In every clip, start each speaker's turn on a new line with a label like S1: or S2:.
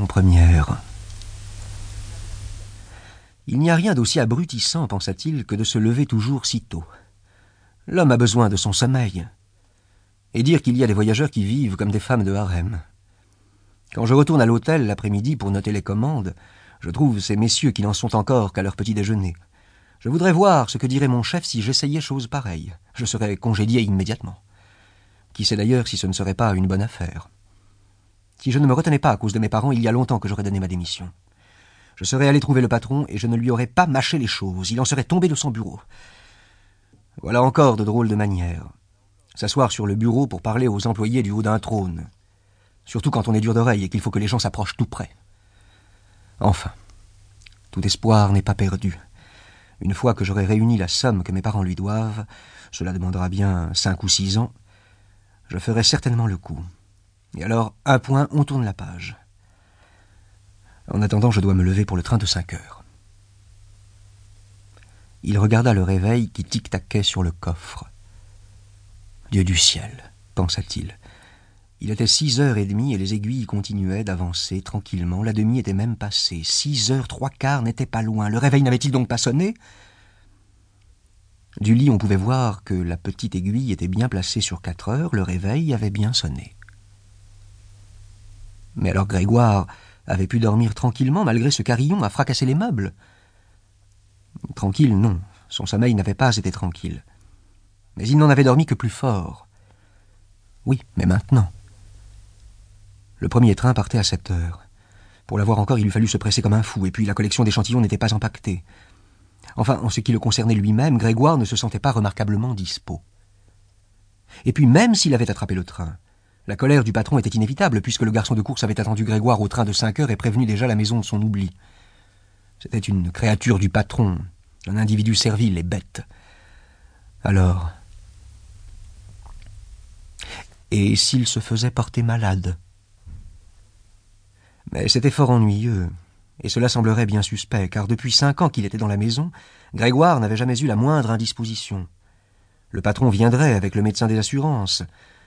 S1: Première. Il n'y a rien d'aussi abrutissant, pensa-t-il, que de se lever toujours si tôt. L'homme a besoin de son sommeil. Et dire qu'il y a des voyageurs qui vivent comme des femmes de harem. Quand je retourne à l'hôtel l'après-midi pour noter les commandes, je trouve ces messieurs qui n'en sont encore qu'à leur petit déjeuner. Je voudrais voir ce que dirait mon chef si j'essayais chose pareille. Je serais congédié immédiatement. Qui sait d'ailleurs si ce ne serait pas une bonne affaire. Si je ne me retenais pas à cause de mes parents, il y a longtemps que j'aurais donné ma démission. Je serais allé trouver le patron et je ne lui aurais pas mâché les choses. Il en serait tombé de son bureau. Voilà encore de drôles de manières. S'asseoir sur le bureau pour parler aux employés du haut d'un trône. Surtout quand on est dur d'oreille et qu'il faut que les gens s'approchent tout près. Enfin, tout espoir n'est pas perdu. Une fois que j'aurai réuni la somme que mes parents lui doivent, cela demandera bien cinq ou six ans, je ferai certainement le coup. Et alors, un point, on tourne la page. En attendant, je dois me lever pour le train de cinq heures. Il regarda le réveil qui tic-taquait sur le coffre. Dieu du ciel, pensa-t-il. Il était six heures et demie et les aiguilles continuaient d'avancer tranquillement. La demi était même passée. Six heures, trois quarts n'étaient pas loin. Le réveil n'avait-il donc pas sonné? Du lit, on pouvait voir que la petite aiguille était bien placée sur quatre heures. Le réveil avait bien sonné. Mais alors Grégoire avait pu dormir tranquillement malgré ce carillon à fracasser les meubles. Tranquille, non. Son sommeil n'avait pas été tranquille. Mais il n'en avait dormi que plus fort. Oui, mais maintenant. Le premier train partait à sept heures. Pour l'avoir encore, il eût fallu se presser comme un fou, et puis la collection d'échantillons n'était pas empaquetée. Enfin, en ce qui le concernait lui-même, Grégoire ne se sentait pas remarquablement dispos. Et puis, même s'il avait attrapé le train, la colère du patron était inévitable, puisque le garçon de course avait attendu Grégoire au train de cinq heures et prévenu déjà la maison de son oubli. C'était une créature du patron, un individu servile et bête. Alors. Et s'il se faisait porter malade? Mais c'était fort ennuyeux, et cela semblerait bien suspect, car depuis cinq ans qu'il était dans la maison, Grégoire n'avait jamais eu la moindre indisposition. Le patron viendrait avec le médecin des assurances,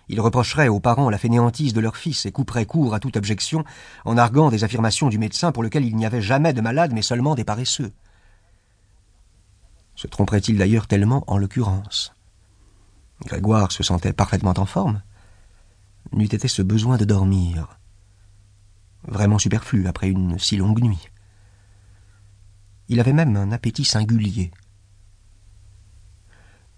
S1: il reprocherait aux parents la fainéantise de leur fils et couperait court à toute objection en arguant des affirmations du médecin pour lequel il n'y avait jamais de malade mais seulement des paresseux. Se tromperait-il d'ailleurs tellement en l'occurrence? Grégoire se sentait parfaitement en forme. N'eût été ce besoin de dormir. Vraiment superflu après une si longue nuit? Il avait même un appétit singulier.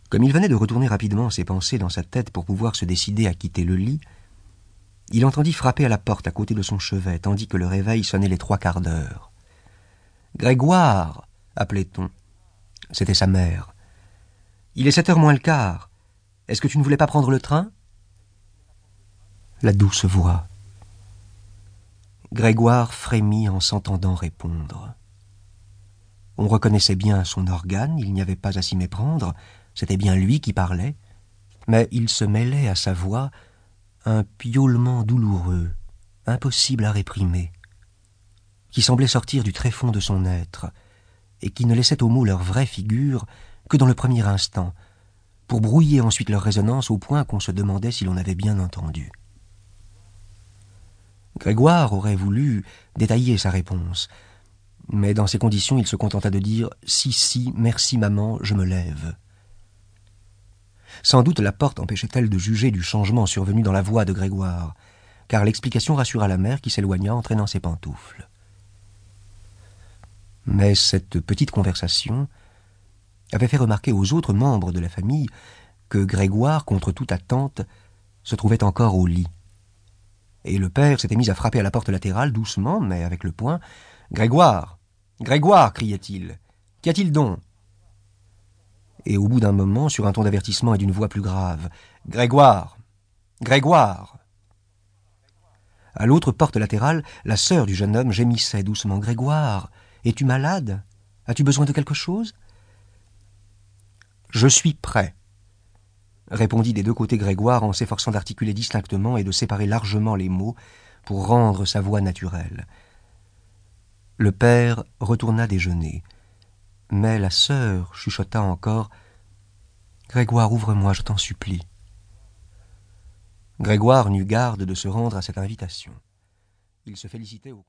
S1: Comme il venait de retourner rapidement ses pensées dans sa tête pour pouvoir se décider à quitter le lit, il entendit frapper à la porte à côté de son chevet, tandis que le réveil sonnait les trois quarts d'heure. Grégoire appelait-on. C'était sa mère. Il est sept heures moins le quart. Est-ce que tu ne voulais pas prendre le train? La douce voix. Grégoire frémit en s'entendant répondre. On reconnaissait bien son organe, il n'y avait pas à s'y méprendre, c'était bien lui qui parlait, mais il se mêlait à sa voix un piaulement douloureux, impossible à réprimer, qui semblait sortir du tréfonds de son être, et qui ne laissait aux mots leur vraie figure que dans le premier instant, pour brouiller ensuite leur résonance au point qu'on se demandait si l'on avait bien entendu. Grégoire aurait voulu détailler sa réponse, mais dans ces conditions il se contenta de dire Si, si, merci maman, je me lève. Sans doute la porte empêchait-elle de juger du changement survenu dans la voix de Grégoire, car l'explication rassura la mère qui s'éloigna entraînant ses pantoufles. Mais cette petite conversation avait fait remarquer aux autres membres de la famille que Grégoire, contre toute attente, se trouvait encore au lit. Et le père s'était mis à frapper à la porte latérale, doucement, mais avec le poing. Grégoire Grégoire criait-il. Qu'y a-t-il donc? Et au bout d'un moment, sur un ton d'avertissement et d'une voix plus grave. Grégoire. Grégoire. À l'autre porte latérale, la sœur du jeune homme gémissait doucement. Grégoire. Es-tu malade? As-tu besoin de quelque chose? Je suis prêt, répondit des deux côtés Grégoire en s'efforçant d'articuler distinctement et de séparer largement les mots pour rendre sa voix naturelle. Le père retourna déjeuner. Mais la sœur chuchota encore Grégoire, ouvre-moi, je t'en supplie. Grégoire n'eut garde de se rendre à cette invitation. Il se félicitait au